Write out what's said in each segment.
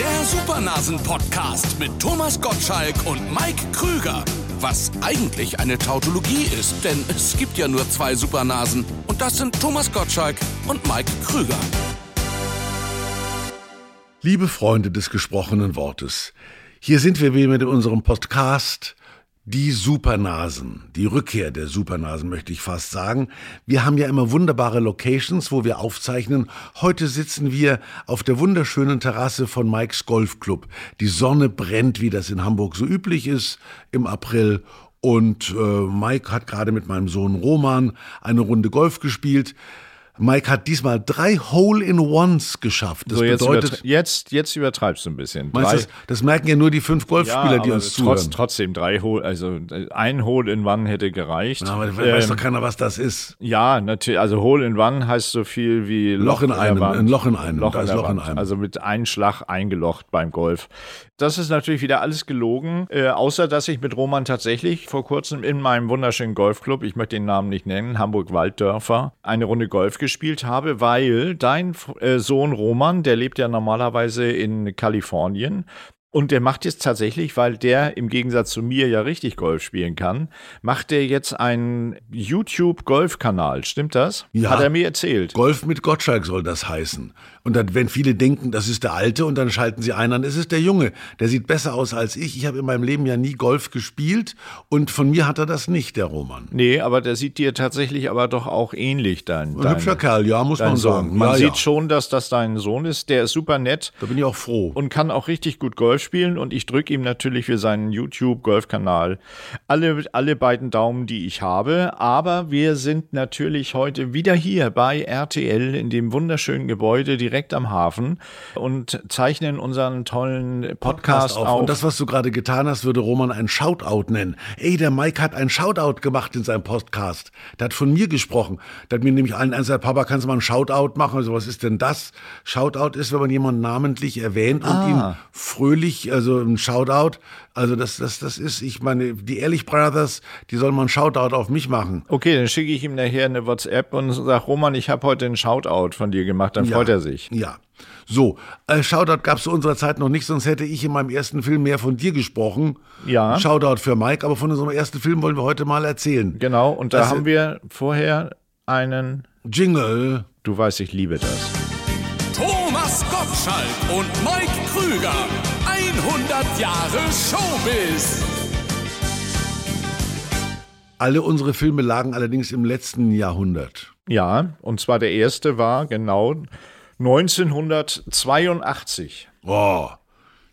Der Supernasen-Podcast mit Thomas Gottschalk und Mike Krüger. Was eigentlich eine Tautologie ist, denn es gibt ja nur zwei Supernasen. Und das sind Thomas Gottschalk und Mike Krüger. Liebe Freunde des gesprochenen Wortes, hier sind wir wieder mit unserem Podcast die Supernasen, die Rückkehr der Supernasen möchte ich fast sagen. Wir haben ja immer wunderbare Locations, wo wir aufzeichnen. Heute sitzen wir auf der wunderschönen Terrasse von Mikes Golfclub. Die Sonne brennt, wie das in Hamburg so üblich ist, im April. Und äh, Mike hat gerade mit meinem Sohn Roman eine Runde Golf gespielt. Mike hat diesmal drei Hole-in-Ones geschafft. Das so, jetzt bedeutet, jetzt, jetzt übertreibst du ein bisschen. Meinst das, das merken ja nur die fünf Golfspieler, ja, die uns trotz, zuhören. Trotzdem drei Hole, also ein Hole-in-One hätte gereicht. Ja, aber ähm, weiß doch keiner, was das ist. Ja, natürlich. Also Hole-in-One heißt so viel wie Loch, Loch in einem, ein Loch in einem. Loch, in, Loch in einem. Also mit einem Schlag eingelocht beim Golf. Das ist natürlich wieder alles gelogen, äh, außer dass ich mit Roman tatsächlich vor kurzem in meinem wunderschönen Golfclub, ich möchte den Namen nicht nennen, Hamburg Walddörfer, eine Runde Golf gespielt habe, weil dein äh, Sohn Roman, der lebt ja normalerweise in Kalifornien und der macht jetzt tatsächlich, weil der im Gegensatz zu mir ja richtig Golf spielen kann, macht der jetzt einen YouTube-Golf-Kanal. Stimmt das? Ja. Hat er mir erzählt. Golf mit Gottschalk soll das heißen. Und dann, wenn viele denken, das ist der Alte und dann schalten sie ein, dann ist es der Junge. Der sieht besser aus als ich. Ich habe in meinem Leben ja nie Golf gespielt und von mir hat er das nicht, der Roman. Nee, aber der sieht dir tatsächlich aber doch auch ähnlich, dein, Ein hübscher Kerl, ja, muss man sagen. Man ja, sieht ja. schon, dass das dein Sohn ist. Der ist super nett. Da bin ich auch froh. Und kann auch richtig gut Golf spielen und ich drücke ihm natürlich für seinen YouTube-Golfkanal alle, alle beiden Daumen, die ich habe. Aber wir sind natürlich heute wieder hier bei RTL in dem wunderschönen Gebäude direkt am Hafen und zeichnen unseren tollen Podcast, Podcast auf. auf. Und das, was du gerade getan hast, würde Roman ein Shoutout nennen. Ey, der Mike hat einen Shoutout gemacht in seinem Podcast. Der hat von mir gesprochen. Der hat mir nämlich allen gesagt, Papa, kannst du mal einen Shoutout machen? Also, was ist denn das? Shoutout ist, wenn man jemanden namentlich erwähnt und ah. ihm fröhlich, also ein Shoutout. Also das, das, das ist, ich meine, die Ehrlich Brothers, die sollen mal einen Shoutout auf mich machen. Okay, dann schicke ich ihm nachher eine WhatsApp und sage, Roman, ich habe heute einen Shoutout von dir gemacht, dann ja, freut er sich. Ja. So, äh, Shoutout gab es zu unserer Zeit noch nicht, sonst hätte ich in meinem ersten Film mehr von dir gesprochen. Ja. Shoutout für Mike, aber von unserem ersten Film wollen wir heute mal erzählen. Genau, und da das haben wir vorher einen Jingle. Du weißt, ich liebe das. Thomas Gottschalk und Mike Krüger. 100 Jahre Showbiz. Alle unsere Filme lagen allerdings im letzten Jahrhundert. Ja, und zwar der erste war genau 1982. Boah,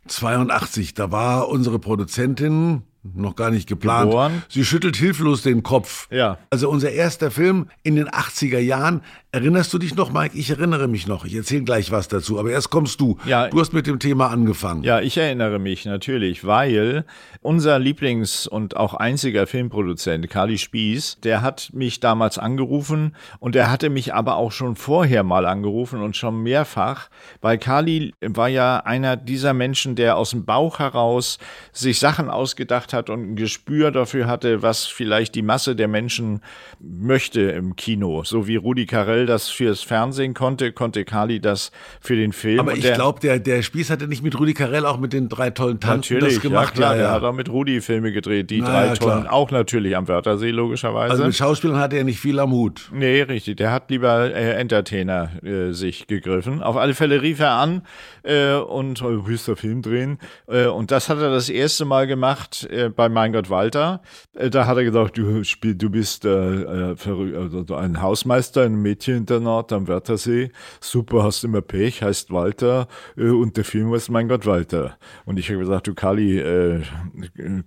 82, da war unsere Produzentin noch gar nicht geplant. Geboren. Sie schüttelt hilflos den Kopf. Ja. Also unser erster Film in den 80er Jahren. Erinnerst du dich noch, Mike? Ich erinnere mich noch. Ich erzähle gleich was dazu. Aber erst kommst du. Ja. Du hast mit dem Thema angefangen. Ja, ich erinnere mich natürlich, weil unser Lieblings- und auch einziger Filmproduzent, Kali Spieß, der hat mich damals angerufen und er hatte mich aber auch schon vorher mal angerufen und schon mehrfach, weil Kali war ja einer dieser Menschen, der aus dem Bauch heraus sich Sachen ausgedacht hat und ein Gespür dafür hatte, was vielleicht die Masse der Menschen möchte im Kino. So wie Rudi Carell das fürs Fernsehen konnte, konnte Kali das für den Film. Aber ich glaube, der, der Spieß hatte nicht mit Rudi Carell auch mit den drei tollen Tanten natürlich, das gemacht. Ja, klar, ja, ja. er hat auch mit Rudi Filme gedreht, die Na, drei ja, tollen, klar. auch natürlich am Wörthersee logischerweise. Also mit Schauspielern hatte er nicht viel am Hut. Nee, richtig. Der hat lieber äh, Entertainer äh, sich gegriffen. Auf alle Fälle rief er an äh, und oh, du willst da Film drehen. Äh, und das hat er das erste Mal gemacht äh, bei Mein Gott Walter. Äh, da hat er gesagt, du, spiel, du bist also ein Hausmeister, ein Mädcheninternat am Wörthersee. Super, hast immer Pech, heißt Walter. Äh, und der Film heißt Mein Gott Walter. Und ich habe gesagt, du Kali, äh,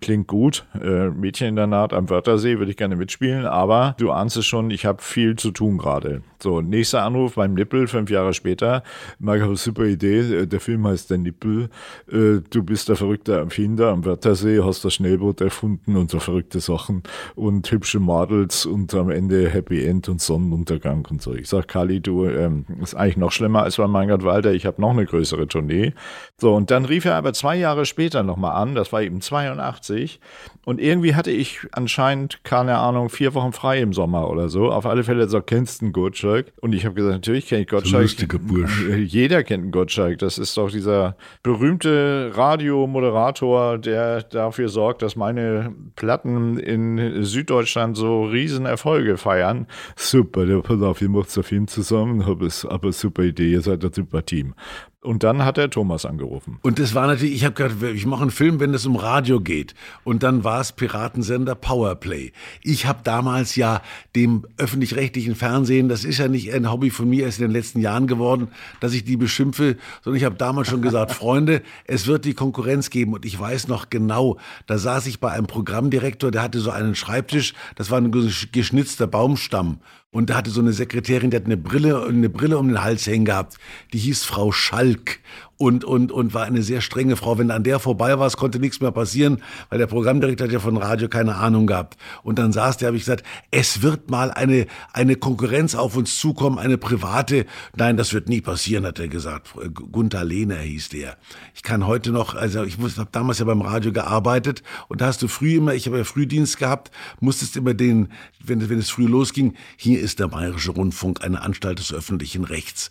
klingt gut. Äh, Mädcheninternat am Wörthersee würde ich gerne mitspielen. Aber du ahnst es schon, ich habe viel zu tun gerade. So, nächster Anruf beim Nippel, fünf Jahre später. Habe eine super Idee. Äh, Der Film heißt Der Nippel. Äh, Du bist der verrückte Erfinder am Wörthersee, hast das Schnellboot erfunden und so verrückte Sachen und hübsche Models und am Ende Happy End und Sonnenuntergang und so. Ich sag, Kali, du, ähm, ist eigentlich noch schlimmer als bei Gott Walter. Ich habe noch eine größere Tournee. So, und dann rief er aber zwei Jahre später nochmal an. Das war eben 82. Und irgendwie hatte ich anscheinend, keine Ahnung, vier Wochen frei im Sommer oder so. Auf alle Fälle so, kennst du einen Gottschalk? Gottschalk? Und ich habe gesagt, natürlich kenne ich Gottschalk. Lustiger Bursch. Jeder kennt einen Gottschalk. Das ist doch dieser berühmte Radiomoderator, der dafür sorgt, dass meine Platten in Süddeutschland so Riesenerfolge feiern. Super, der pass auf, ihr macht so Film zusammen, aber, aber super Idee, ihr seid ein super Team. Und dann hat er Thomas angerufen. Und das war natürlich, ich habe gedacht, ich mache einen Film, wenn es um Radio geht. Und dann war es Piratensender Powerplay. Ich habe damals ja dem öffentlich-rechtlichen Fernsehen, das ist ja nicht ein Hobby von mir, erst in den letzten Jahren geworden, dass ich die beschimpfe, sondern ich habe damals schon gesagt, Freunde, es wird die Konkurrenz geben. Und ich weiß noch genau, da saß ich bei einem Programmdirektor, der hatte so einen Schreibtisch, das war ein geschnitzter Baumstamm. Und da hatte so eine Sekretärin, die hat eine Brille, eine Brille um den Hals hängen gehabt. Die hieß Frau Schalk und, und, und war eine sehr strenge Frau. Wenn an der vorbei war, es konnte nichts mehr passieren, weil der Programmdirektor hat ja von Radio keine Ahnung gehabt. Und dann saß der, habe ich gesagt, es wird mal eine, eine Konkurrenz auf uns zukommen, eine private. Nein, das wird nie passieren, hat er gesagt. Gunther Lehner hieß der. Ich kann heute noch, also ich habe damals ja beim Radio gearbeitet und da hast du früh immer, ich habe ja Frühdienst gehabt, musstest immer den, wenn, wenn es früh losging, hier ist der Bayerische Rundfunk, eine Anstalt des öffentlichen Rechts.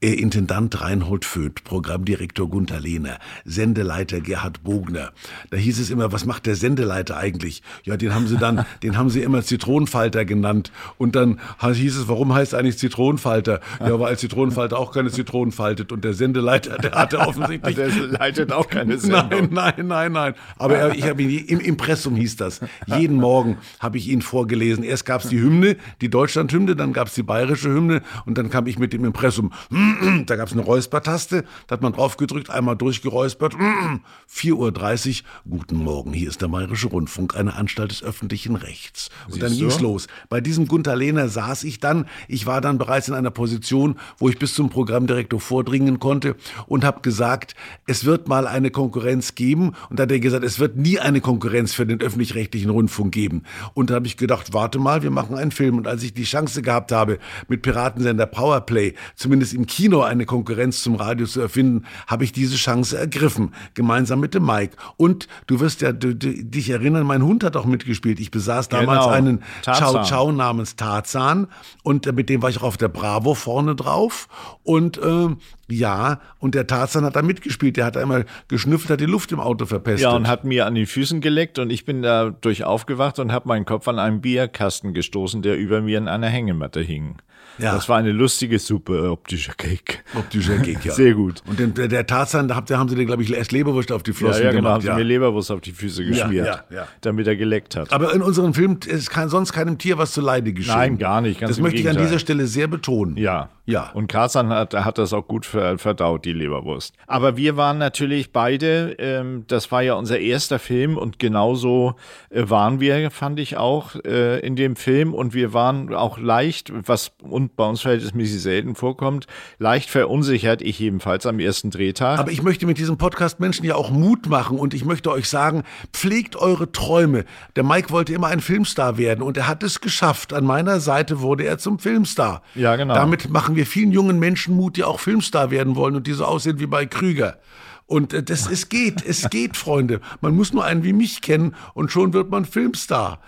Äh, Intendant Reinhold Föth, Programmdirektor Gunther Lehner, Sendeleiter Gerhard Bogner. Da hieß es immer, was macht der Sendeleiter eigentlich? Ja, den haben sie dann, den haben sie immer Zitronenfalter genannt. Und dann hieß es, warum heißt eigentlich Zitronenfalter? Ja, weil Zitronenfalter auch keine Zitronen faltet. Und der Sendeleiter, der hatte offensichtlich. der leitet auch keine Sendung. Nein, nein, nein, nein. Aber er, ich habe ihn, im Impressum hieß das. Jeden Morgen habe ich ihn vorgelesen. Erst gab es die Hymne, die Deutschlandhymne, dann gab es die bayerische Hymne und dann kam ich mit dem Impressum. da gab es eine Räuspertaste, da hat man drauf gedrückt, einmal durchgeräuspert. 4.30 Uhr, guten Morgen, hier ist der Bayerische Rundfunk, eine Anstalt des öffentlichen Rechts. Und Siehst dann ging's du? los. Bei diesem Gunther Lehner saß ich dann, ich war dann bereits in einer Position, wo ich bis zum Programmdirektor vordringen konnte und habe gesagt, es wird mal eine Konkurrenz geben. Und da hat er gesagt, es wird nie eine Konkurrenz für den öffentlich-rechtlichen Rundfunk geben. Und da habe ich gedacht, warte mal, wir machen einen Film. Und als ich die Chance gehabt habe, mit Piratensender Powerplay, zumindest im Kino eine Konkurrenz zum Radio zu erfinden, habe ich diese Chance ergriffen, gemeinsam mit dem Mike. Und du wirst ja du, du, dich erinnern, mein Hund hat auch mitgespielt. Ich besaß damals genau. einen Ciao Ciao namens Tarzan und äh, mit dem war ich auch auf der Bravo vorne drauf. Und äh, ja, und der Tarzan hat da mitgespielt. Der hat einmal geschnüffelt, hat die Luft im Auto verpestet. Ja, und hat mir an die Füßen geleckt und ich bin dadurch aufgewacht und habe meinen Kopf an einen Bierkasten gestoßen, der über mir in einer Hängematte hing. Ja. Das war eine lustige, super optischer Gag. Optischer Gag, ja. Sehr gut. Und den, der Tarzan, da, haben sie dir, glaube ich, erst Leberwurst auf die Flossen ja, ja, genau, gemacht. haben sie mir Leberwurst auf die Füße geschmiert, ja, ja, damit er geleckt hat. Aber in unserem Film ist kein, sonst keinem Tier was zu Leide geschehen. Nein, gar nicht. das möchte ich an dieser Stelle sehr betonen. Ja. Ja. Und Tarzan hat, hat das auch gut verdaut, die Leberwurst. Aber wir waren natürlich beide, ähm, das war ja unser erster Film und genauso äh, waren wir, fand ich auch, äh, in dem Film. Und wir waren auch leicht, was und bei uns verhältnismäßig selten vorkommt, leicht verunsichert, ich jedenfalls am ersten Drehtag. Aber ich möchte mit diesem Podcast Menschen ja auch Mut machen und ich möchte euch sagen, pflegt eure Träume. Der Mike wollte immer ein Filmstar werden und er hat es geschafft. An meiner Seite wurde er zum Filmstar. Ja, genau. Damit machen wir vielen jungen Menschen Mut, die auch Filmstar werden wollen und die so aussehen wie bei Krüger. Und äh, das, es geht, es geht, Freunde. Man muss nur einen wie mich kennen und schon wird man Filmstar.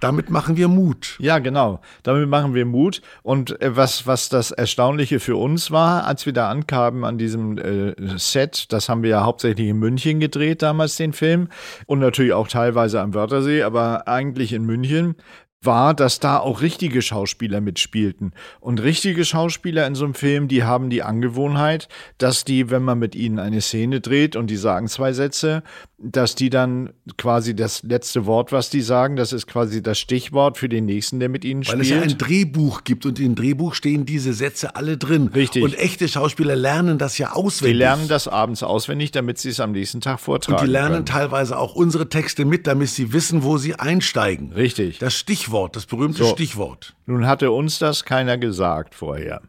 Damit machen wir Mut. Ja, genau. Damit machen wir Mut. Und äh, was, was das Erstaunliche für uns war, als wir da ankamen an diesem äh, Set, das haben wir ja hauptsächlich in München gedreht, damals den Film. Und natürlich auch teilweise am Wörthersee, aber eigentlich in München war, dass da auch richtige Schauspieler mitspielten. Und richtige Schauspieler in so einem Film, die haben die Angewohnheit, dass die, wenn man mit ihnen eine Szene dreht und die sagen zwei Sätze, dass die dann quasi das letzte Wort, was die sagen, das ist quasi das Stichwort für den nächsten, der mit ihnen spielt. Weil es ja ein Drehbuch gibt und im Drehbuch stehen diese Sätze alle drin. Richtig. Und echte Schauspieler lernen das ja auswendig. Die lernen das abends auswendig, damit sie es am nächsten Tag vortragen Und die lernen können. teilweise auch unsere Texte mit, damit sie wissen, wo sie einsteigen. Richtig. Das Stichwort, das berühmte so. Stichwort. Nun hatte uns das keiner gesagt vorher.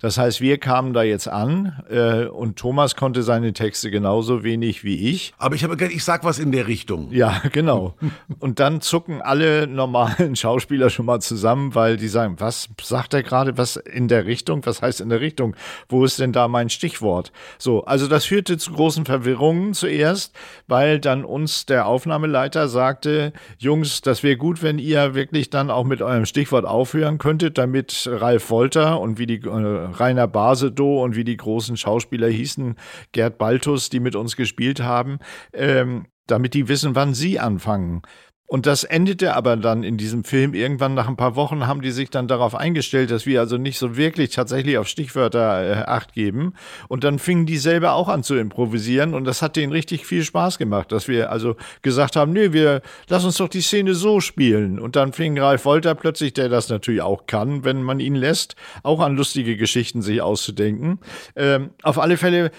Das heißt, wir kamen da jetzt an äh, und Thomas konnte seine Texte genauso wenig wie ich. Aber ich habe ich sag was in der Richtung. Ja, genau. Und dann zucken alle normalen Schauspieler schon mal zusammen, weil die sagen, was sagt er gerade, was in der Richtung? Was heißt in der Richtung? Wo ist denn da mein Stichwort? So, also das führte zu großen Verwirrungen zuerst, weil dann uns der Aufnahmeleiter sagte, Jungs, das wäre gut, wenn ihr wirklich dann auch mit eurem Stichwort aufhören könntet, damit Ralf Wolter und wie die äh, Rainer Basedow und wie die großen Schauspieler hießen, Gerd Baltus, die mit uns gespielt haben, ähm, damit die wissen, wann sie anfangen. Und das endete aber dann in diesem Film. Irgendwann nach ein paar Wochen haben die sich dann darauf eingestellt, dass wir also nicht so wirklich tatsächlich auf Stichwörter äh, Acht geben. Und dann fingen die selber auch an zu improvisieren. Und das hat denen richtig viel Spaß gemacht, dass wir also gesagt haben, nee, wir lass uns doch die Szene so spielen. Und dann fing Ralf Wolter plötzlich, der das natürlich auch kann, wenn man ihn lässt, auch an lustige Geschichten sich auszudenken. Ähm, auf alle Fälle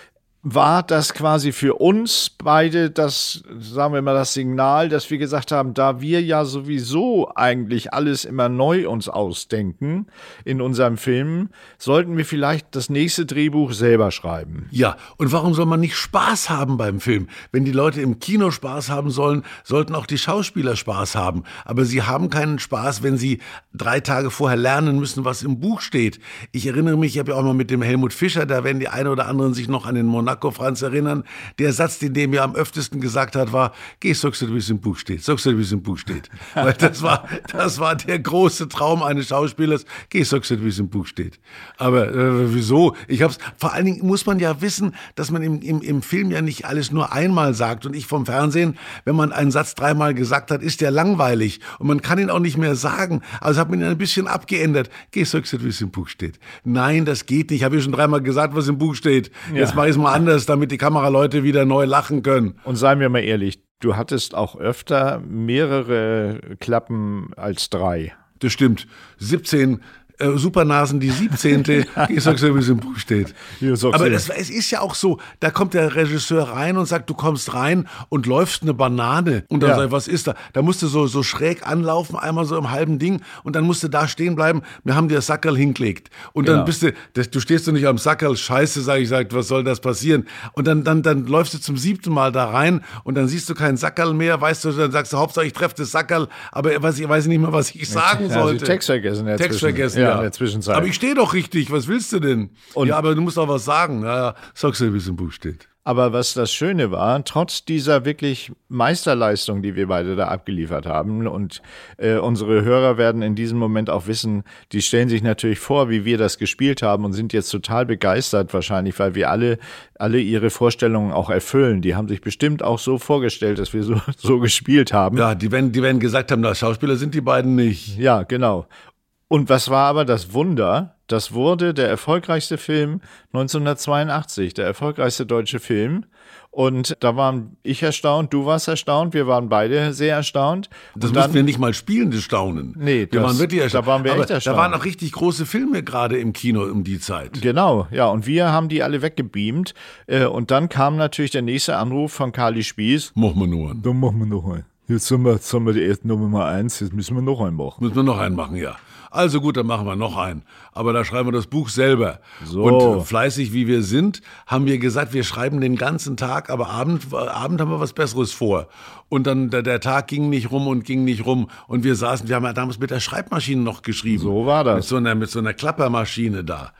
war das quasi für uns beide das, sagen wir mal, das Signal, dass wir gesagt haben, da wir ja sowieso eigentlich alles immer neu uns ausdenken in unserem Film, sollten wir vielleicht das nächste Drehbuch selber schreiben. Ja, und warum soll man nicht Spaß haben beim Film? Wenn die Leute im Kino Spaß haben sollen, sollten auch die Schauspieler Spaß haben. Aber sie haben keinen Spaß, wenn sie drei Tage vorher lernen müssen, was im Buch steht. Ich erinnere mich, ich habe ja auch mal mit dem Helmut Fischer, da werden die eine oder anderen sich noch an den Monat Monaco Franz erinnern. Der Satz, den der mir am öftesten gesagt hat, war, geh, sagst du, wie es im Buch steht. Sagst du, wie es im Buch steht. Weil das war, das war der große Traum eines Schauspielers. Geh, sagst du, wie es im Buch steht. Aber äh, wieso? Ich hab's, vor allen Dingen muss man ja wissen, dass man im, im, im Film ja nicht alles nur einmal sagt. Und ich vom Fernsehen, wenn man einen Satz dreimal gesagt hat, ist der langweilig. Und man kann ihn auch nicht mehr sagen. Also hat man ihn ein bisschen abgeändert. Geh, sagst du, wie es im Buch steht. Nein, das geht nicht. Ich habe ja schon dreimal gesagt, was im Buch steht. Ja. Jetzt mache ich es mal anders, damit die Kameraleute wieder neu lachen können. Und seien wir mal ehrlich, du hattest auch öfter mehrere Klappen als drei. Das stimmt. 17 äh, Supernasen die 17. ich sag's ja, wie es im Buch steht. Aber das, es ist ja auch so, da kommt der Regisseur rein und sagt, du kommst rein und läufst eine Banane. Und dann ja. sag was ist da? Da musst du so, so schräg anlaufen, einmal so im halben Ding und dann musst du da stehen bleiben. Wir haben dir das Sackerl hingelegt. Und genau. dann bist du, das, du stehst du nicht am Sackerl, scheiße, sag ich, sag, was soll das passieren? Und dann, dann, dann läufst du zum siebten Mal da rein und dann siehst du keinen Sackerl mehr, weißt du, dann sagst du, Hauptsache ich treffe das Sackerl, aber ich weiß, ich weiß nicht mehr, was ich sagen ja, sollte. Also Text vergessen. Text vergessen, ja ja. in der Zwischenzeit. Aber ich stehe doch richtig, was willst du denn? Und ja, aber du musst auch was sagen. Ja, sagst du, wie es im Buch steht. Aber was das Schöne war, trotz dieser wirklich Meisterleistung, die wir beide da abgeliefert haben, und äh, unsere Hörer werden in diesem Moment auch wissen, die stellen sich natürlich vor, wie wir das gespielt haben und sind jetzt total begeistert wahrscheinlich, weil wir alle, alle ihre Vorstellungen auch erfüllen. Die haben sich bestimmt auch so vorgestellt, dass wir so, so gespielt haben. Ja, die werden, die werden gesagt haben, na, Schauspieler sind die beiden nicht. Ja, genau. Und was war aber das Wunder? Das wurde der erfolgreichste Film 1982, der erfolgreichste deutsche Film. Und da waren ich erstaunt, du warst erstaunt, wir waren beide sehr erstaunt. Das mussten wir nicht mal spielende staunen. Nee, wir das, waren wirklich erstaunt. Da waren wir Aber echt erstaunt. Da waren auch richtig große Filme gerade im Kino um die Zeit. Genau, ja. Und wir haben die alle weggebeamt. Äh, und dann kam natürlich der nächste Anruf von Kali Spieß. Machen wir nur einen. Dann machen wir noch einen. Jetzt haben wir, jetzt haben wir die erste Nummer eins, jetzt müssen wir noch einen machen. Müssen wir noch einen machen, ja. Also gut, dann machen wir noch einen. Aber da schreiben wir das Buch selber. So. Und fleißig wie wir sind, haben wir gesagt, wir schreiben den ganzen Tag, aber Abend, Abend haben wir was Besseres vor. Und dann der, der Tag ging nicht rum und ging nicht rum. Und wir saßen, wir haben ja damals mit der Schreibmaschine noch geschrieben. So war das. Mit so einer, mit so einer Klappermaschine da.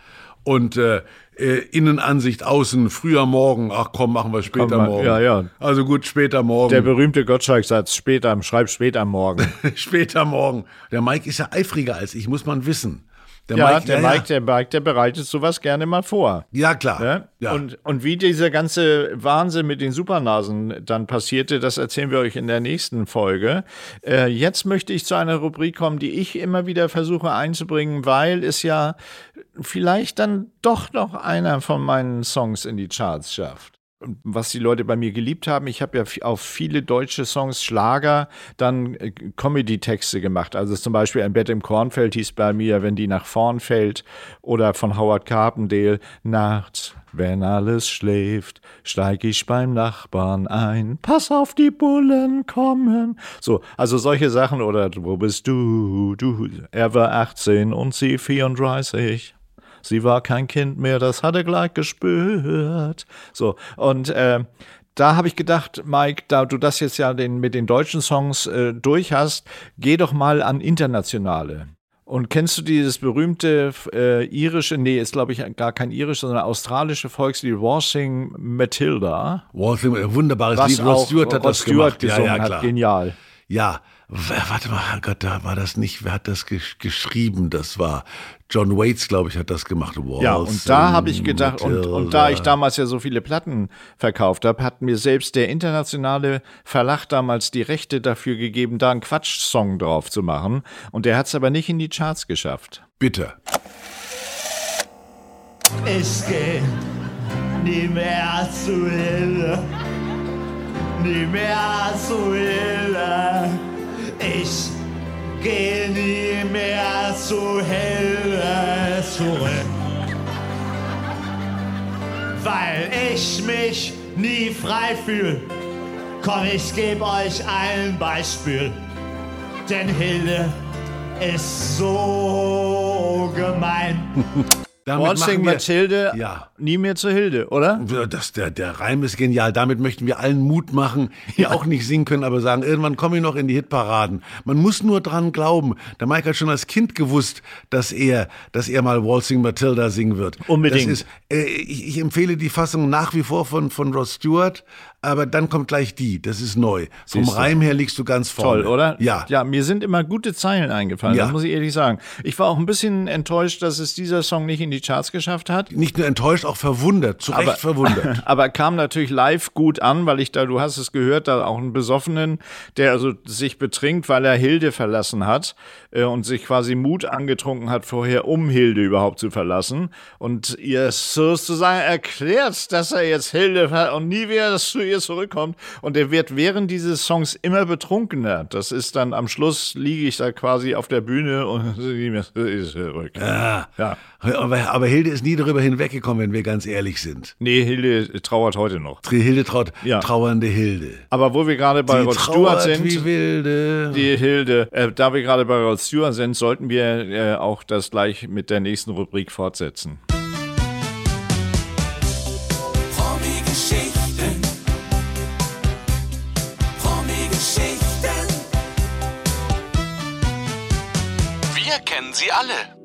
Und äh, äh, Innenansicht, Außen, früher Morgen, ach komm, machen wir später komm, Morgen. Ja, ja. Also gut, später Morgen. Der berühmte Gottschalk-Satz, später, schreib später Morgen. später Morgen. Der Mike ist ja eifriger als ich, muss man wissen. Der ja, Mike, der, ja, Mike, der Mike, der bereitet sowas gerne mal vor. Ja, klar. Ja? Ja. Und, und wie dieser ganze Wahnsinn mit den Supernasen dann passierte, das erzählen wir euch in der nächsten Folge. Äh, jetzt möchte ich zu einer Rubrik kommen, die ich immer wieder versuche einzubringen, weil es ja vielleicht dann doch noch einer von meinen Songs in die Charts schafft was die Leute bei mir geliebt haben. Ich habe ja auf viele deutsche Songs, Schlager, dann äh, Comedy-Texte gemacht. Also zum Beispiel ein Bett im Kornfeld hieß bei mir, wenn die nach vorn fällt. Oder von Howard Carpendale, nachts, wenn alles schläft, steig ich beim Nachbarn ein. Pass auf, die Bullen kommen. So, also solche Sachen. Oder wo bist du? Du, er war 18 und sie 34. Sie war kein Kind mehr, das hat er gleich gespürt. So, und äh, da habe ich gedacht, Mike, da du das jetzt ja den, mit den deutschen Songs äh, durch hast, geh doch mal an internationale. Und kennst du dieses berühmte äh, irische, nee, ist glaube ich gar kein irisch, sondern australische Volkslied Waltzing Matilda? Ein wunderbares Lied. Rod Stewart hat Rod das Stewart gemacht. Ja, gesungen ja, hat. klar. Genial. Ja, warte mal, Gott, da war das nicht, wer hat das gesch geschrieben? Das war John Waits, glaube ich, hat das gemacht. Ja, und da habe ich gedacht, und, und da ich damals ja so viele Platten verkauft habe, hat mir selbst der internationale Verlag damals die Rechte dafür gegeben, da einen Quatsch-Song drauf zu machen. Und der hat es aber nicht in die Charts geschafft. Bitte. Ich geh nie mehr zu Hilde, nie mehr zu Hilde. Ich geh nie mehr zu Hilde zurück, weil ich mich nie frei fühl. Komm, ich geb euch ein Beispiel, denn Hilde ist so gemein. Damit wir- Mathilde, Ja. nie mehr zur Hilde, oder? Das, der, der Reim ist genial. Damit möchten wir allen Mut machen, die auch nicht singen können, aber sagen, irgendwann komme ich noch in die Hitparaden. Man muss nur dran glauben. Der Mike hat schon als Kind gewusst, dass er, dass er mal Waltzing Matilda singen wird. Unbedingt. Ist, äh, ich, ich empfehle die Fassung nach wie vor von, von Rod Stewart, aber dann kommt gleich die. Das ist neu. Vom. Reim her liegst du ganz vorne. Toll, oder? Ja. Ja, mir sind immer gute Zeilen eingefallen, Ja. das muss ich ehrlich sagen. Ich war auch ein bisschen enttäuscht, dass es dieser Song nicht in die Charts geschafft hat. Nicht nur enttäuscht, auch verwundert. Zu Recht verwundert. Aber kam natürlich live gut an, weil ich da, du hast es gehört, da auch einen Besoffenen, der also sich betrinkt, weil er Hilde verlassen hat äh, und sich quasi Mut angetrunken hat vorher, um Hilde überhaupt zu verlassen. Und ihr sozusagen erklärt, dass er jetzt Hilde und nie wieder zu ihr zurückkommt. Und er wird während dieses Songs immer betrunkener. Das ist dann am Schluss liege ich da quasi auf der Bühne und ist zurück. Ja. Ja. Aber, aber Hilde ist nie darüber hinweggekommen, wenn wir ganz ehrlich sind. Nee, Hilde trauert heute noch. Hilde traut, Ja. trauernde Hilde. Aber wo wir gerade bei Die Rod Stewart sind, wie wilde. die Hilde, äh, da wir gerade bei Rod Stewart sind, sollten wir äh, auch das gleich mit der nächsten Rubrik fortsetzen. Sie alle.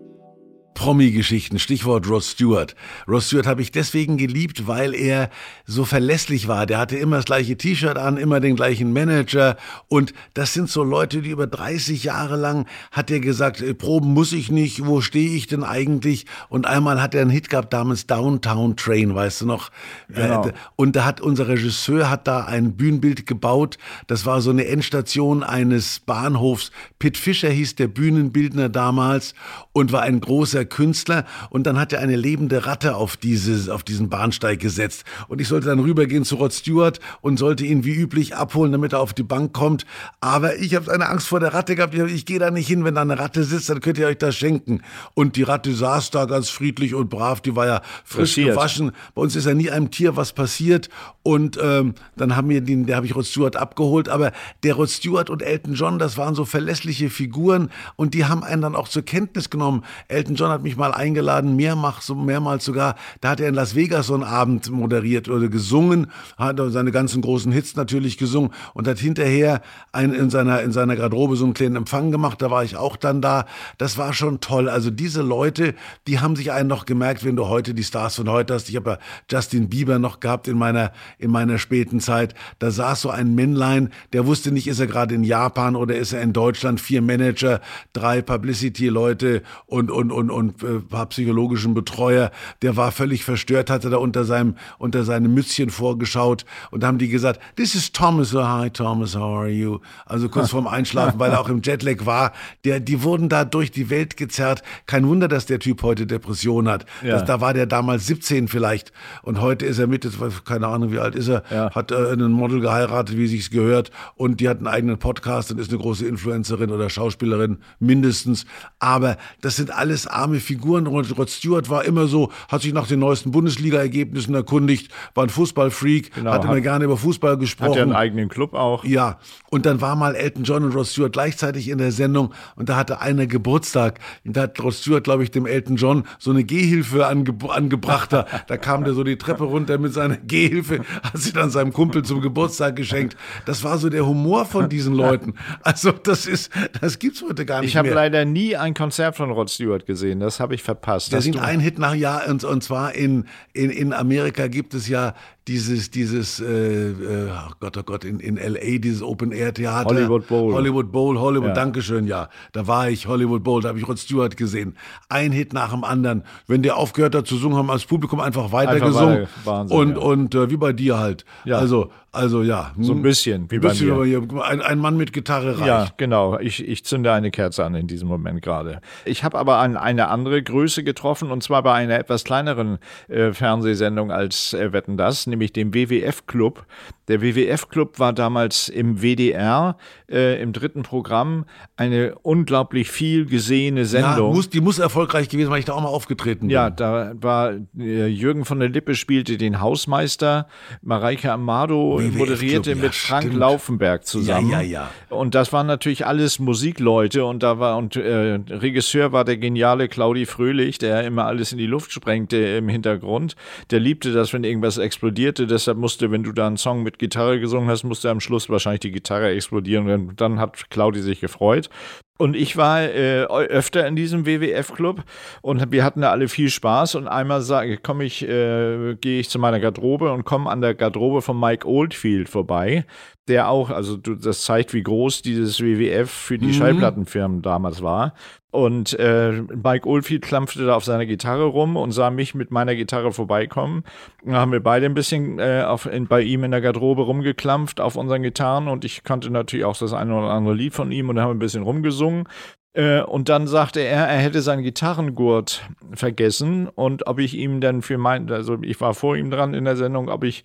Promi-Geschichten, Stichwort Ross Stewart. Ross Stewart habe ich deswegen geliebt, weil er so verlässlich war. Der hatte immer das gleiche T-Shirt an, immer den gleichen Manager. Und das sind so Leute, die über 30 Jahre lang hat er gesagt, äh, Proben muss ich nicht, wo stehe ich denn eigentlich? Und einmal hat er einen Hit gehabt, damals Downtown Train, weißt du noch? Genau. Und da hat unser Regisseur hat da ein Bühnenbild gebaut. Das war so eine Endstation eines Bahnhofs. Pitt Fischer hieß der Bühnenbildner damals und war ein großer Künstler. Und dann hat er eine lebende Ratte auf, dieses, auf diesen Bahnsteig gesetzt. Und ich sollte dann rübergehen zu Rod Stewart und sollte ihn wie üblich abholen, damit er auf die Bank kommt. Aber ich habe eine Angst vor der Ratte gehabt. Ich, ich gehe da nicht hin, wenn da eine Ratte sitzt, dann könnt ihr euch das schenken. Und die Ratte saß da ganz friedlich und brav. Die war ja frisch Passiert. gewaschen. Bei uns ist ja nie einem Tier was passiert. Und ähm, dann haben wir den, der habe ich Rod Stewart abgeholt. Aber der Rod Stewart und Elton John, das waren so verlässliche Figuren und die haben einen dann auch zur Kenntnis genommen. Elton John hat mich mal eingeladen, mehrmals, mehrmals sogar. Da hat er in Las Vegas so einen Abend moderiert oder gesungen, hat seine ganzen großen Hits natürlich gesungen und hat hinterher einen in seiner in seiner Garderobe so einen kleinen Empfang gemacht. Da war ich auch dann da. Das war schon toll. Also diese Leute, die haben sich einen noch gemerkt, wenn du heute die Stars von heute hast. Ich habe ja Justin Bieber noch gehabt in meiner in meiner späten Zeit. Da saß so ein Männlein, der wusste nicht, ist er gerade in Japan oder ist er in Deutschland. Vier Manager, drei Publicity-Leute und und und und äh, paar psychologischen Betreuer. Der war völlig verstört, hatte da unter seinem unter seinem Mützchen vorgeschaut und da haben die gesagt, this is Thomas. Oh, hi Thomas, how are you? Also kurz vorm Einschlafen, weil er auch im Jetlag war. Der, die wurden da durch die Welt gezerrt. Kein Wunder, dass der Typ heute Depression hat. Ja. Das, da war der damals 17 vielleicht und heute ist er Mitte, keine Ahnung, wie alt ist er, Ja. hat äh, einen Model geheiratet, wie sich's gehört und die hat einen eigenen Podcast und ist eine große Influencerin oder Schauspielerin mindestens. Aber das sind alles arme Figuren. Rod, Stewart war immer so, hat sich nach den neuesten Bundesliga-Ergebnissen erkundigt, war ein Fußballfreak, Genau, hat immer hat- gerne über Fußball Hat gesprochen. ja einen eigenen Club auch. Ja, und dann war mal Elton John und Rod Stewart gleichzeitig in der Sendung und da hatte einer Geburtstag. Und da hat Rod Stewart, glaube ich, dem Elton John so eine Gehhilfe ange angebracht. Da, da kam der so die Treppe runter mit seiner Gehhilfe, hat sie dann seinem Kumpel zum Geburtstag geschenkt. Das war so der Humor von diesen Leuten. Also das ist, das gibt's heute gar nicht Ich habe mehr. leider nie ein Konzert von Rod Stewart gesehen. Das habe ich verpasst. Der singt du- ein Hit nach Jahr und, und zwar in, in, in Amerika gibt es ja dieses, dieses, äh, oh Gott, oh Gott, in, in L.A. dieses Open-Air-Theater. Hollywood Bowl. Hollywood Bowl, Hollywood, Ja. Dankeschön, ja. Da war ich, Hollywood Bowl, da habe ich Rod Stewart gesehen. Ein Hit nach dem anderen. Wenn der aufgehört hat zu singen, haben das Publikum einfach weiter Einfach gesungen. weiter- Wahnsinn, und ja. und äh, wie bei dir halt. Ja. Also, also ja. So ein bisschen, wie ein bei bisschen, mir. aber hier, ein, ein Mann mit Gitarre reicht. Ja, genau. Ich, ich zünde eine Kerze an in diesem Moment gerade. Ich habe aber an eine andere Größe getroffen und zwar bei einer etwas kleineren äh, Fernsehsendung als äh, Wetten das, nämlich dem WWF-Club. Der WWF-Club war damals im WDR äh, im dritten Programm eine unglaublich viel gesehene Ja, Sendung. muss, die muss erfolgreich gewesen, weil ich da auch mal aufgetreten bin. Ja, da war äh, Jürgen von der Lippe spielte den Hausmeister, Mareike Amado moderierte ja, mit Frank stimmt. Laufenberg zusammen. Ja, ja, ja. Und das waren natürlich alles Musikleute und da war und äh, Regisseur war der geniale Claudi Fröhlich, der immer alles in die Luft sprengte im Hintergrund. Der liebte das, wenn irgendwas explodierte. Deshalb musste, wenn du da einen Song mit Gitarre gesungen hast, musste am Schluss wahrscheinlich die Gitarre explodieren. Und dann hat Claudi sich gefreut. Und ich war äh, öfter in diesem WWF-Club und wir hatten da alle viel Spaß. Und einmal komme ich, äh, gehe ich zu meiner Garderobe und komme an der Garderobe von Mike Oldfield vorbei, der auch, also du, das zeigt, wie groß dieses WWF für die Schallplattenfirmen damals war. Und äh, Mike Oldfield klampfte da auf seiner Gitarre rum und sah mich mit meiner Gitarre vorbeikommen. Dann haben wir beide ein bisschen äh, auf, in, bei ihm in der Garderobe rumgeklampft auf unseren Gitarren und ich kannte natürlich auch das eine oder andere Lied von ihm und haben ein bisschen rumgesungen. Äh, und dann sagte er, er hätte seinen Gitarrengurt vergessen und ob ich ihm dann für mein, also ich war vor ihm dran in der Sendung, ob ich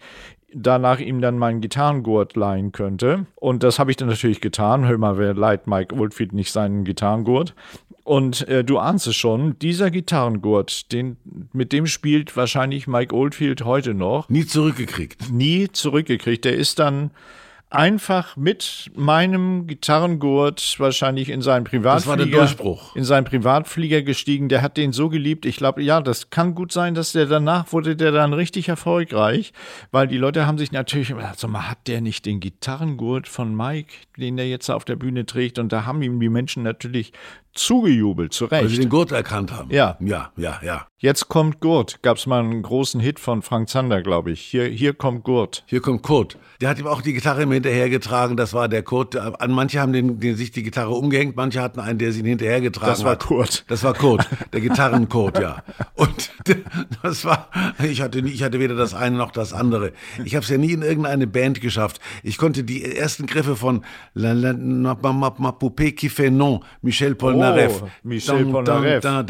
danach ihm dann meinen Gitarrengurt leihen könnte. Und das habe ich dann natürlich getan. Hör mal, wer leiht Mike Oldfield nicht seinen Gitarrengurt? Und äh, du ahnst es schon, dieser Gitarrengurt, den, mit dem spielt wahrscheinlich Mike Oldfield heute noch Nie zurückgekriegt. nie zurückgekriegt. Der ist dann einfach mit meinem Gitarrengurt wahrscheinlich in seinen Privatflieger, in seinen Privatflieger gestiegen. Der hat den so geliebt. Ich glaube, ja, das kann gut sein, dass der danach wurde der dann richtig erfolgreich, weil die Leute haben sich natürlich immer gesagt, sag mal, hat der nicht den Gitarrengurt von Mike, den der jetzt auf der Bühne trägt? Und da haben ihm die Menschen natürlich zugejubelt, zu Weil Recht. sie den Gurt erkannt haben. Ja. Ja, ja, ja. Jetzt kommt Gurt. Gab es mal einen großen Hit von Frank Zander, glaube ich. Hier, hier kommt Gurt. Hier kommt Kurt. Der hat ihm auch die Gitarre immer hinterhergetragen. Das war der Kurt. An manche haben den, den, sich die Gitarre umgehängt, manche hatten einen, der sie ihn hinterhergetragen Das war hat. Kurt. Das war Kurt, der Gitarrenkurt, ja. Und das war, ich hatte nie, ich hatte weder das eine noch das andere. Ich habe es ja nie in irgendeine Band geschafft. Ich konnte die ersten Griffe von La, la, Poupée qui fait non, Michel Polnareff. Oh, Michel Polnareff. da,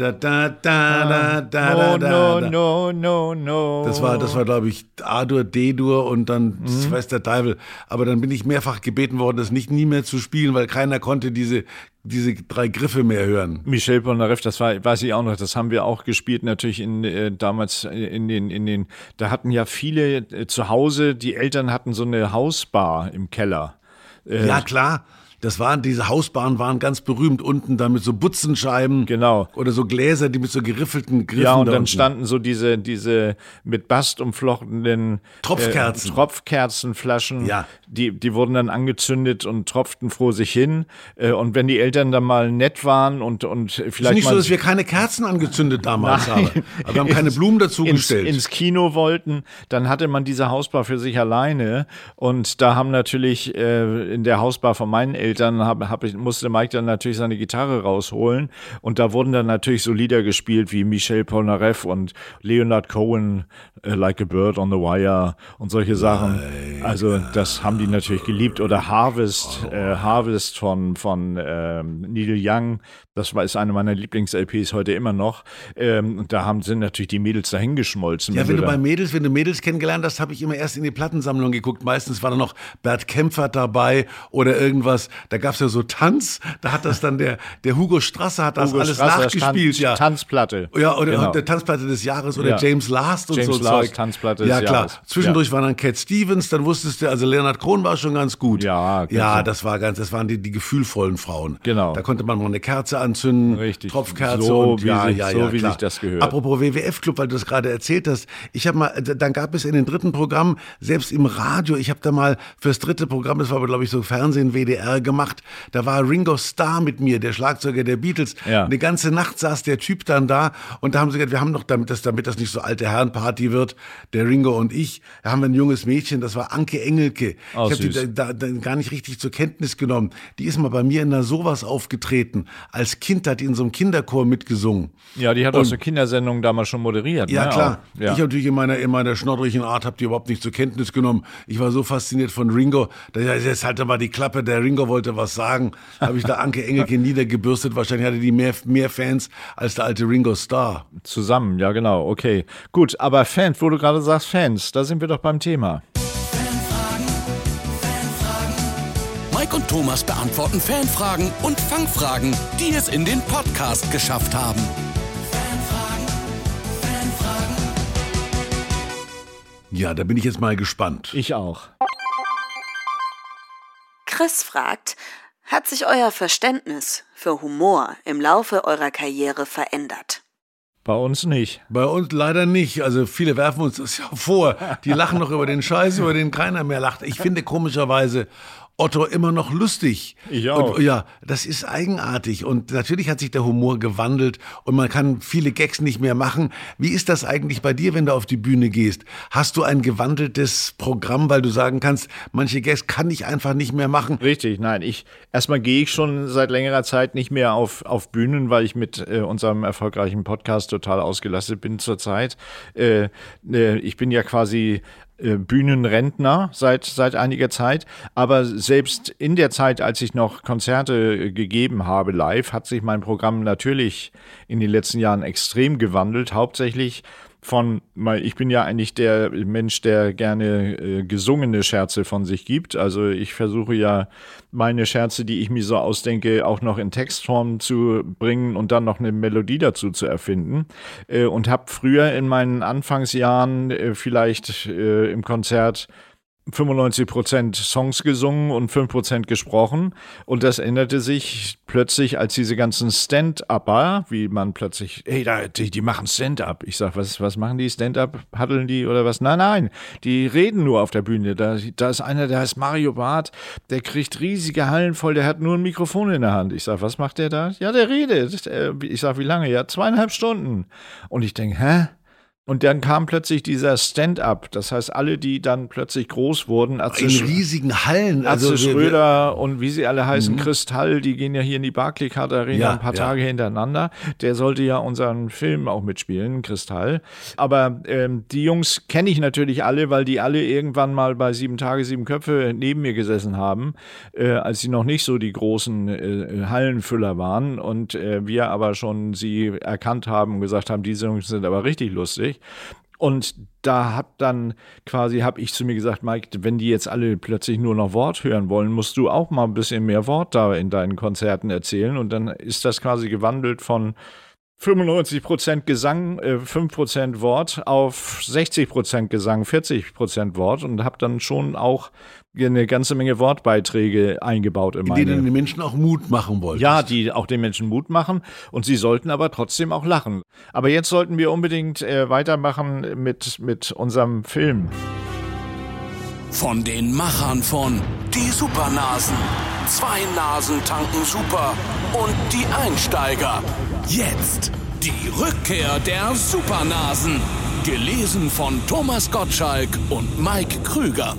No, no, no, no. Das war, das war, glaube ich, A-Dur, D-Dur und dann Mhm. weiß der Teufel. Aber dann bin ich mehrfach gebeten worden, das nicht nie mehr zu spielen, weil keiner konnte diese, diese drei Griffe mehr hören. Michel Polnareff, das war, weiß ich auch noch, das haben wir auch gespielt, natürlich in, äh, damals in den, in den, da hatten ja viele äh, zu Hause, die Eltern hatten so eine Hausbar im Keller. Äh, Ja, klar. Das waren, diese Hausbahnen waren ganz berühmt unten da mit so Butzenscheiben. Genau. Oder so Gläser, die mit so geriffelten Griffen Ja, und da dann unten. standen so diese, diese mit Bast umflochtenen Tropfkerzen. Äh, Tropfkerzenflaschen. Ja. Die, die wurden dann angezündet und tropften vor sich hin. Äh, und wenn die Eltern dann mal nett waren und, und Es ist vielleicht nicht so, dass wir keine Kerzen angezündet damals Nein. haben. Aber wir haben keine Blumen dazu ins, gestellt. ins Kino wollten, dann hatte man diese Hausbar für sich alleine. Und da haben natürlich äh, in der Hausbar von meinen Eltern hab, hab ich, musste Mike dann natürlich seine Gitarre rausholen. Und da wurden dann natürlich so Lieder gespielt wie Michel Polnareff und Leonard Cohen, äh, Like a Bird on the Wire und solche Sachen. Also das haben die natürlich geliebt. Oder Harvest, äh, Harvest von, von ähm, Neil Young. Das war, ist eine meiner Lieblings-LPs heute immer noch. Ähm, und da haben, sind natürlich die Mädels dahingeschmolzen. Ja, wenn du da- bei Mädels, wenn du Mädels kennengelernt hast, habe ich immer erst in die Plattensammlung geguckt. Meistens war da noch Bert Kempfert dabei oder irgendwas. Da gab es ja so Tanz. Da hat das dann der, der Hugo Strasser hat das Hugo alles Strasser, nachgespielt. Tanz, ja. Tanzplatte. Ja, oder Genau. der Tanzplatte des Jahres oder Ja. James Last und James so Last, Zeug. Tanzplatte ja, des klar. Jahres. Zwischendurch Ja. war dann Cat Stevens, dann wusstest du, also Leonard Cohen war schon ganz gut. Ja, ganz ja, das war ganz, das waren die, die gefühlvollen Frauen. Genau. Da konnte man mal eine Kerze anzünden, Richtig. Tropfkerze So, und wie ja, sich- ja, so, ja, wie klar. sich das gehört. Apropos WWF-Club, weil du das gerade erzählt hast. Ich habe mal, dann gab es in den dritten Programmen, selbst im Radio, ich habe da mal fürs dritte Programm, das war aber glaube ich so Fernsehen, WDR gemacht, da war Ringo Starr mit mir, der Schlagzeuger der Beatles. Ja. Eine ganze Nacht saß der Typ dann da und da haben sie gesagt, wir haben noch, damit das, damit das nicht so alte Herrenparty wird, der Ringo und ich, da haben wir ein junges Mädchen, das war Anke Engelke. Oh, ich habe die da, da, da gar nicht richtig zur Kenntnis genommen. Die ist mal bei mir in der sowas aufgetreten. Als Kind hat die in so einem Kinderchor mitgesungen. Ja, die hat auch so Kindersendungen damals schon moderiert. Ja, ne? klar. Auch. Ja. Ich natürlich in meiner, in meiner schnoddrigen Art habe die überhaupt nicht zur Kenntnis genommen. Ich war so fasziniert von Ringo. Da ja, jetzt halt mal die Klappe, der Ringo wollte was sagen. Habe ich da Anke Engelke niedergebürstet. Wahrscheinlich hatte die mehr, mehr Fans als der alte Ringo Starr. Zusammen, ja genau, okay. Gut, aber Fans, wo du gerade sagst Fans, da sind wir doch beim Thema. Mike und Thomas beantworten Fanfragen und Fangfragen, die es in den Podcast geschafft haben. Ja, da bin ich jetzt mal gespannt. Ich auch. Chris fragt, hat sich euer Verständnis für Humor im Laufe eurer Karriere verändert? Bei uns nicht. Bei uns leider nicht. Also viele werfen uns das ja vor. Die lachen noch über den Scheiß, über den keiner mehr lacht. Ich finde komischerweise Otto immer noch lustig. Ich auch. Und, ja, das ist eigenartig. Und natürlich hat sich der Humor gewandelt und man kann viele Gags nicht mehr machen. Wie ist das eigentlich bei dir, wenn du auf die Bühne gehst? Hast du ein gewandeltes Programm, weil du sagen kannst, manche Gags kann ich einfach nicht mehr machen? Richtig, nein, ich erstmal gehe ich schon seit längerer Zeit nicht mehr auf, auf Bühnen, weil ich mit äh, unserem erfolgreichen Podcast total ausgelastet bin zurzeit. Äh, äh, ich bin ja quasi Bühnenrentner seit, seit einiger Zeit. Aber selbst in der Zeit, als ich noch Konzerte äh, gegeben habe live, hat sich mein Programm natürlich in den letzten Jahren extrem gewandelt. Hauptsächlich von, ich bin ja eigentlich der Mensch, der gerne äh, gesungene Scherze von sich gibt. Also ich versuche ja meine Scherze, die ich mir so ausdenke, auch noch in Textform zu bringen und dann noch eine Melodie dazu zu erfinden. Äh, und habe früher in meinen Anfangsjahren äh, vielleicht äh, im Konzert 95% Songs gesungen und 5% gesprochen. Und das änderte sich plötzlich, als diese ganzen Stand-Upper, wie man plötzlich, hey, da, die, die machen Stand-Up. Ich sag, was, was machen die? Stand-Up? Paddeln die oder was? Nein, nein, die reden nur auf der Bühne. Da, da ist einer, der heißt Mario Barth, der kriegt riesige Hallen voll, der hat nur ein Mikrofon in der Hand. Ich sag, was macht der da? Ja, der redet. Ich sag, wie lange? Ja, zweieinhalb Stunden. Und ich denke, hä? Und dann kam plötzlich dieser Stand-up. Das heißt, alle, die dann plötzlich groß wurden, Atze, In riesigen Hallen. Atze wir- Schröder und wie sie alle heißen, Kristall, die gehen ja hier in die Barclaycard Arena Ja, ein paar ja. Tage hintereinander. Der sollte ja unseren Film auch mitspielen, Kristall. Aber ähm, die Jungs kenne ich natürlich alle, weil die alle irgendwann mal bei Sieben Tage, Sieben Köpfe neben mir gesessen haben, äh, als sie noch nicht so die großen äh, Hallenfüller waren. Und äh, wir aber schon sie erkannt haben und gesagt haben, diese Jungs sind aber richtig lustig. Und da hab dann quasi, habe ich zu mir gesagt, Mike, wenn die jetzt alle plötzlich nur noch Wort hören wollen, musst du auch mal ein bisschen mehr Wort da in deinen Konzerten erzählen. Und dann ist das quasi gewandelt von 95% Gesang, äh, 5% Wort auf 60% Gesang, 40% Wort und habe dann schon auch eine ganze Menge Wortbeiträge eingebaut in in meine denen den Menschen auch Mut machen wolltest. ja, die auch den Menschen Mut machen und sie sollten aber trotzdem auch lachen. Aber jetzt sollten wir unbedingt äh, weitermachen mit, mit unserem Film. Von den Machern von Die Supernasen. Zwei Nasen tanken super. Und die Einsteiger. Jetzt die Rückkehr der Supernasen. Gelesen von Thomas Gottschalk und Mike Krüger.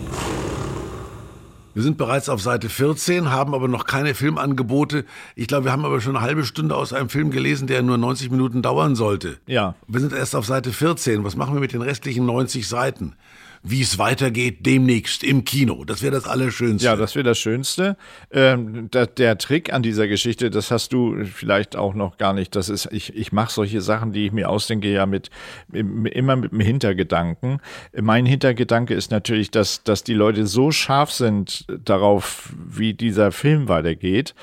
Wir sind bereits auf Seite 14, haben aber noch keine Filmangebote. Ich glaube, wir haben aber schon eine halbe Stunde aus einem Film gelesen, der nur 90 Minuten dauern sollte. Ja. Wir sind erst auf Seite 14. Was machen wir mit den restlichen 90 Seiten? Wie es weitergeht, demnächst im Kino. Das wäre das Allerschönste. Ja, das wäre das Schönste. Ähm, der, der Trick an dieser Geschichte, das hast du vielleicht auch noch gar nicht. Das ist, ich, ich mache solche Sachen, die ich mir ausdenke, ja mit immer mit dem Hintergedanken. Mein Hintergedanke ist natürlich, dass, dass die Leute so scharf sind darauf, wie dieser Film weitergeht,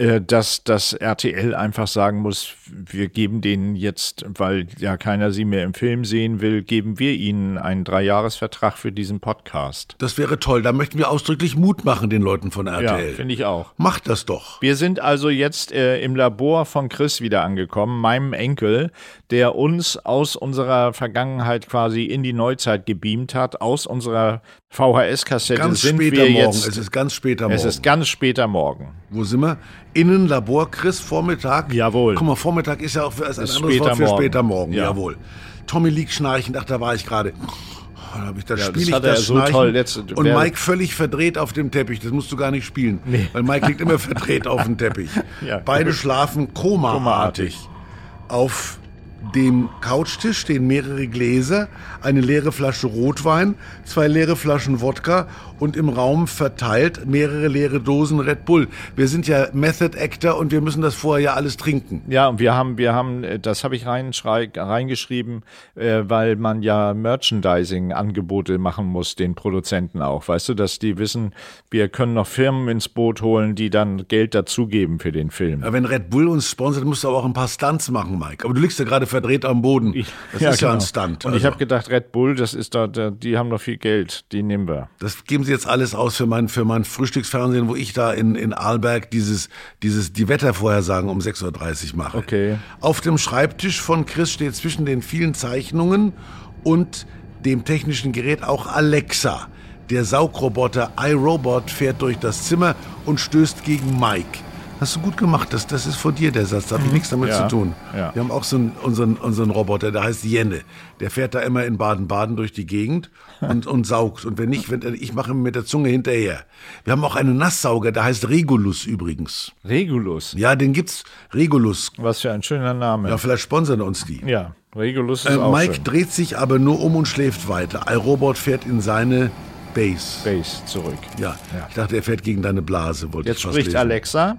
dass das RTL einfach sagen muss, wir geben denen jetzt, weil ja keiner sie mehr im Film sehen will, geben wir ihnen einen Dreijahresvertrag für diesen Podcast. Das wäre toll. Da möchten wir ausdrücklich Mut machen den Leuten von RTL. Ja, finde ich auch. Macht das doch. Wir sind also jetzt äh, im Labor von Chris wieder angekommen, meinem Enkel, der uns aus unserer Vergangenheit quasi in die Neuzeit gebeamt hat, aus unserer VHS-Kassette Ganz sind später wir Morgen. jetzt. Es ist ganz später Morgen. es ist ganz später Morgen. Wo sind wir? Innenlabor, Chris, Vormittag. Jawohl. Guck mal, Vormittag ist ja auch für, ist ein Ist anderes später Wort für Morgen. später Morgen. Ja. Jawohl. Tommy liegt schnarchend. Ach, da war ich gerade. Da, hab ich, da Ja, spiele das ich er das so toll letzt- und Mike völlig verdreht auf dem Teppich. Das musst du gar nicht spielen. Weil Mike liegt immer verdreht auf dem Teppich. Ja. Beide schlafen komaartig. Komaartig. Auf dem Couchtisch stehen mehrere Gläser, eine leere Flasche Rotwein, zwei leere Flaschen Wodka und im Raum verteilt mehrere leere Dosen Red Bull. Wir sind ja Method Actor und wir müssen das vorher ja alles trinken. Ja, und wir haben, wir haben, äh, das habe ich reingeschrieben, äh, weil man ja Merchandising-Angebote machen muss, den Produzenten auch. Weißt du, dass die wissen, wir können noch Firmen ins Boot holen, die dann Geld dazugeben für den Film. Aber wenn Red Bull uns sponsert, musst du aber auch ein paar Stunts machen, Mike. Aber du liegst ja gerade verdreht am Boden. Das ist ja ein genau. Stunt. Und ich Also, habe gedacht, Red Bull, das ist da, da, die haben noch viel Geld, die nehmen wir. das geben sie jetzt alles aus für mein, für mein Frühstücksfernsehen, wo ich da in, in Arlberg dieses, dieses, die Wettervorhersagen um 6.30 Uhr mache. Okay. Auf dem Schreibtisch von Chris steht zwischen den vielen Zeichnungen und dem technischen Gerät auch Alexa. Der Saugroboter iRobot fährt durch das Zimmer und stößt gegen Mike. Hast du gut gemacht, das, das ist von dir der Satz, da habe ich nichts damit Mhm. Ja, zu tun. ja. Wir haben auch so einen, unseren, unseren Roboter, der heißt Jenne. Der fährt da immer in Baden-Baden durch die Gegend und, und saugt. Und wenn nicht, wenn, ich mache ihm mit der Zunge hinterher. Wir haben auch einen Nasssauger, der heißt Regulus übrigens. Regulus. Ja, den gibt's. Regulus. Was für ein schöner Name. Ja, vielleicht sponsern uns die. Ja, Regulus ist Äh, auch Mike schön. dreht sich aber nur um und schläft weiter. iRobot fährt in seine Base. Base zurück. Ja. ich dachte, er fährt gegen deine Blase, wollte Jetzt ich spricht lesen. Alexa.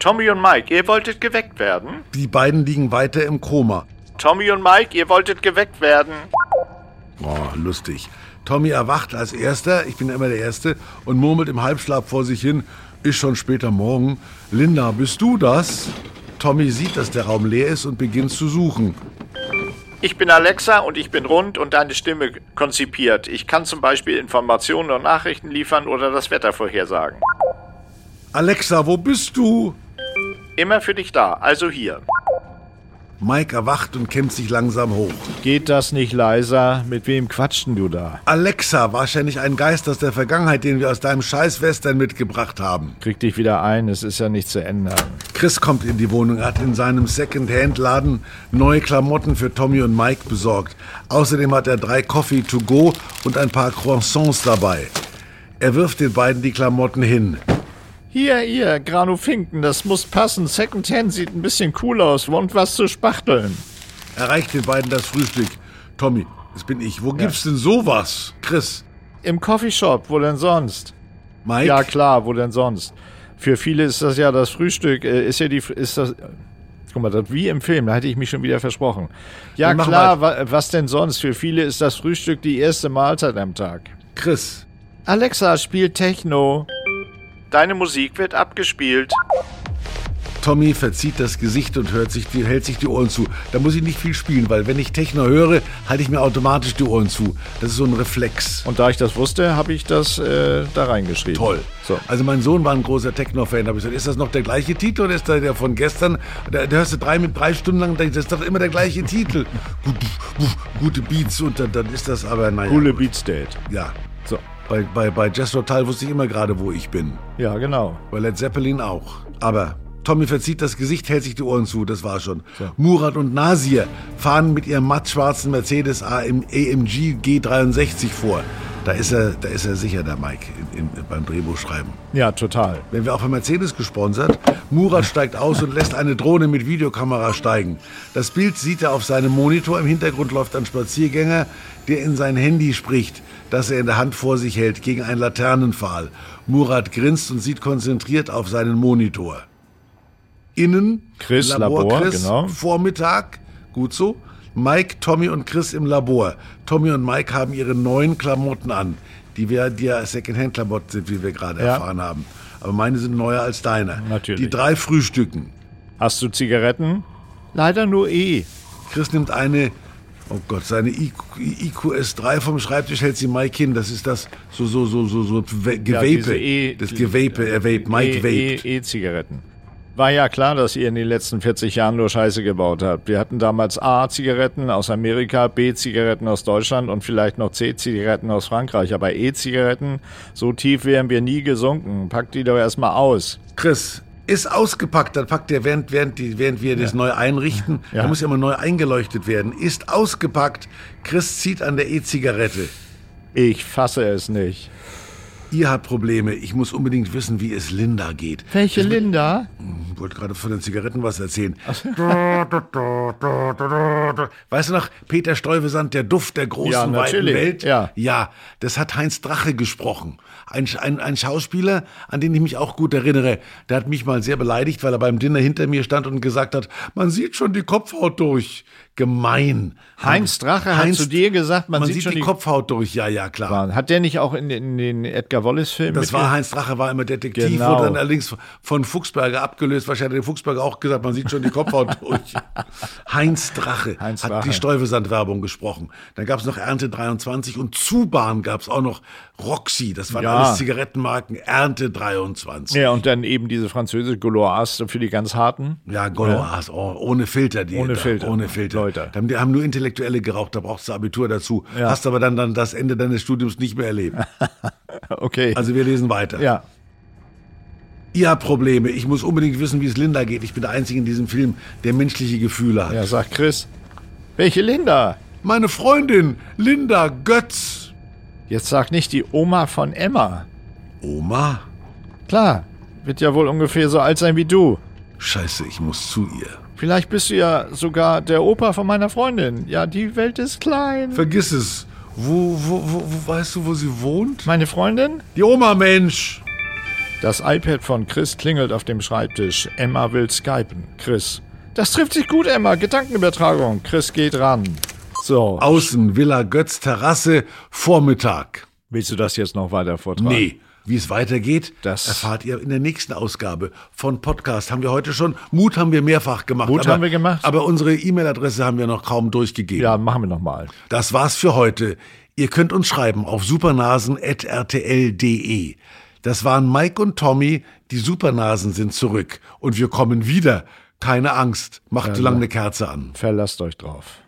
Tommy und Mike, ihr wolltet geweckt werden? Die beiden liegen weiter im Koma. Tommy und Mike, ihr wolltet geweckt werden? Oh, lustig. Tommy erwacht als Erster, ich bin immer der Erste, und murmelt im Halbschlaf vor sich hin, ist schon später Morgen. Linda, bist du das? Tommy sieht, dass der Raum leer ist und beginnt zu suchen. Ich bin Alexa und ich bin rund und deine Stimme konzipiert. Ich kann zum Beispiel Informationen und Nachrichten liefern oder das Wetter vorhersagen. Alexa, wo bist du? Immer für dich da, also hier. Mike erwacht und kämmt sich langsam hoch. Geht das nicht leiser? Mit wem quatschen du da? Alexa, wahrscheinlich ein Geist aus der Vergangenheit, den wir aus deinem Scheiß-Western mitgebracht haben. Krieg dich wieder ein, es ist ja nicht zu ändern. Chris kommt in die Wohnung, er hat in seinem Second-Hand-Laden neue Klamotten für Tommy und Mike besorgt. Außerdem hat er drei Coffee to go und ein paar Croissants dabei. Er wirft den beiden die Klamotten hin. Hier, ihr, Granu Finken, das muss passen. Secondhand sieht ein bisschen cool aus. Und was zu spachteln. Er reicht den beiden das Frühstück. Tommy, das bin ich. Wo gibt's denn sowas? Chris, Im Coffeeshop, wo denn sonst? Mike? Ja, klar, wo denn sonst? Für viele ist das ja das Frühstück, äh, ist ja die, ist das, guck mal, das wie im Film, da hätte ich mich schon wieder versprochen. Ja, klar, wa, was denn sonst? Für viele ist das Frühstück die erste Mahlzeit am Tag. Chris, Alexa, spielt Techno. Deine Musik wird abgespielt. Tommy verzieht das Gesicht und hört sich die, hält sich die Ohren zu. Da muss ich nicht viel spielen, weil wenn ich Techno höre, halte ich mir automatisch die Ohren zu. Das ist so ein Reflex. Und da ich das wusste, habe ich das äh, da reingeschrieben. Toll. So. Also mein Sohn war ein großer Techno-Fan. Da habe ich gesagt, ist das noch der gleiche Titel oder ist das der von gestern? Da, da hörst du drei, mit drei Stunden lang, das ist doch immer der gleiche Titel. Gut, Gute Beats und dann, dann ist das aber, naja. Coole Beats Date. Ja. So. Bei, bei, bei Jazz Total wusste ich immer gerade, wo ich bin. Ja, genau. Bei Led Zeppelin auch. Aber Tommy verzieht das Gesicht, hält sich die Ohren zu, das war schon. Murat und Nasir fahren mit ihrem mattschwarzen Mercedes AM, AMG G63 vor. Da ist er, da ist er sicher, der Mike, in, in, beim Drehbuchschreiben. Ja, total. Wenn wir auch von Mercedes gesponsert. Murat steigt aus und lässt eine Drohne mit Videokamera steigen. Das Bild sieht er auf seinem Monitor. Im Hintergrund läuft ein Spaziergänger, der in sein Handy spricht, das er in der Hand vor sich hält, gegen einen Laternenpfahl. Murat grinst und sieht konzentriert auf seinen Monitor. Innen, Chris, Labor, Chris, genau. Vormittag, gut so. Mike, Tommy und Chris im Labor. Tommy und Mike haben ihre neuen Klamotten an, die wir die ja Secondhand-Klamotten sind, wie wir gerade Ja. erfahren haben. Aber meine sind neuer als deine. Natürlich. Die drei frühstücken. Hast du Zigaretten? Leider nur E. Chris nimmt eine, oh Gott, seine IQ, IQS3 vom Schreibtisch, hält sie Mike hin. Das ist das so, so, so, so, so We- Ja, E- das Gevape, er vape, Mike E- vaped. E- E-Zigaretten. War ja klar, dass ihr in den letzten 40 Jahren nur Scheiße gebaut habt. Wir hatten damals A-Zigaretten aus Amerika, B-Zigaretten aus Deutschland und vielleicht noch C-Zigaretten aus Frankreich. Aber E-Zigaretten, so tief wären wir nie gesunken. Packt die doch erstmal aus. Chris, ist ausgepackt, dann packt er, während, während, die, während wir das neu einrichten, Ja. da muss ja immer neu eingeleuchtet werden, ist ausgepackt. Chris zieht an der E-Zigarette. Ich fasse es nicht. Ihr habt Probleme. Ich muss unbedingt wissen, wie es Linda geht. Welche Linda? Ich wollte gerade von den Zigaretten was erzählen. Weißt du noch, Peter Stuyvesant, der Duft der großen, Ja, weiten. Welt? Ja. Ja, das hat Heinz Drache gesprochen. Ein, ein, ein Schauspieler, an den ich mich auch gut erinnere. Der hat mich mal sehr beleidigt, weil er beim Dinner hinter mir stand und gesagt hat, man sieht schon die Kopfhaut durch. Gemein. Heinz Drache hat zu dir gesagt, man sieht schon die, die- Kopfhaut durch. Ja, ja, klar. Hat der nicht auch in, in den Edgar Wallace-Filmen Das war Heinz Drache, war immer Detektiv, Genau. wurde dann allerdings von Fuchsberger abgelöst. Wahrscheinlich hat der Fuchsberger auch gesagt, man sieht schon die Kopfhaut durch. Heinz Drache Heinz hat Drache. die Stuyvesant-Werbung gesprochen. Dann gab es noch Ernte 23 und Zubahn gab es auch noch Roxy. Das waren Ja. alles Zigarettenmarken. Ernte 23. Ja, und dann eben diese französische Gauloise für die ganz harten. Ja, Goloas, oh, ohne Filter. Die, Ohne da, Filter. Ohne Filter. Leute. Die haben, nur Intellektuelle geraucht, da brauchst du Abitur dazu. Ja. Hast aber dann, dann das Ende deines Studiums nicht mehr erlebt. Okay. Also wir lesen weiter. ja. Ihr habt Probleme. Ich muss unbedingt wissen, wie es Linda geht. Ich bin der Einzige in diesem Film, der menschliche Gefühle hat. Ja, sagt Chris. Welche Linda? Meine Freundin, Linda Götz. Jetzt sag nicht die Oma von Emma. Oma? Klar, wird ja wohl ungefähr so alt sein wie du. Scheiße, ich muss zu ihr. Vielleicht bist du ja sogar der Opa von meiner Freundin. Ja, die Welt ist klein. Vergiss es. Wo, wo, wo, wo weißt du, wo sie wohnt? Meine Freundin? Die Oma, Mensch. Das iPad von Chris klingelt auf dem Schreibtisch. Emma will skypen. Chris. Das trifft sich gut, Emma. Gedankenübertragung. Chris geht ran. So. Außen, Villa Götz, Terrasse, Vormittag. Willst du das jetzt noch weiter vortragen? Nee. Wie es weitergeht, Das- erfahrt ihr in der nächsten Ausgabe von Podcast. Haben wir heute schon. Mut haben wir mehrfach gemacht. Mut aber, haben wir gemacht. Aber unsere E-Mail-Adresse haben wir noch kaum durchgegeben. Ja, machen wir nochmal. Das war's für heute. Ihr könnt uns schreiben auf supernasen.rtl.de. Das waren Mike und Tommy. Die Supernasen sind zurück. Und wir kommen wieder. Keine Angst. Macht so lange eine Kerze an. Verlasst euch drauf.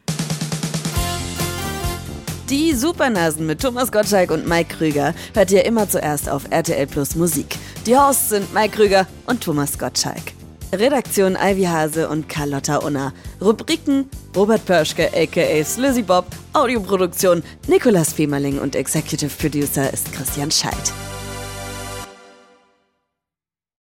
Die Supernasen mit Thomas Gottschalk und Mike Krüger hört ihr immer zuerst auf RTL Plus Musik. Die Hosts sind Mike Krüger und Thomas Gottschalk. Redaktion Ivy Hase und Carlotta Unner. Rubriken Robert Pörschke aka Slizzy Bob. Audioproduktion Nicolas Femerling und Executive Producer ist Christian Scheidt.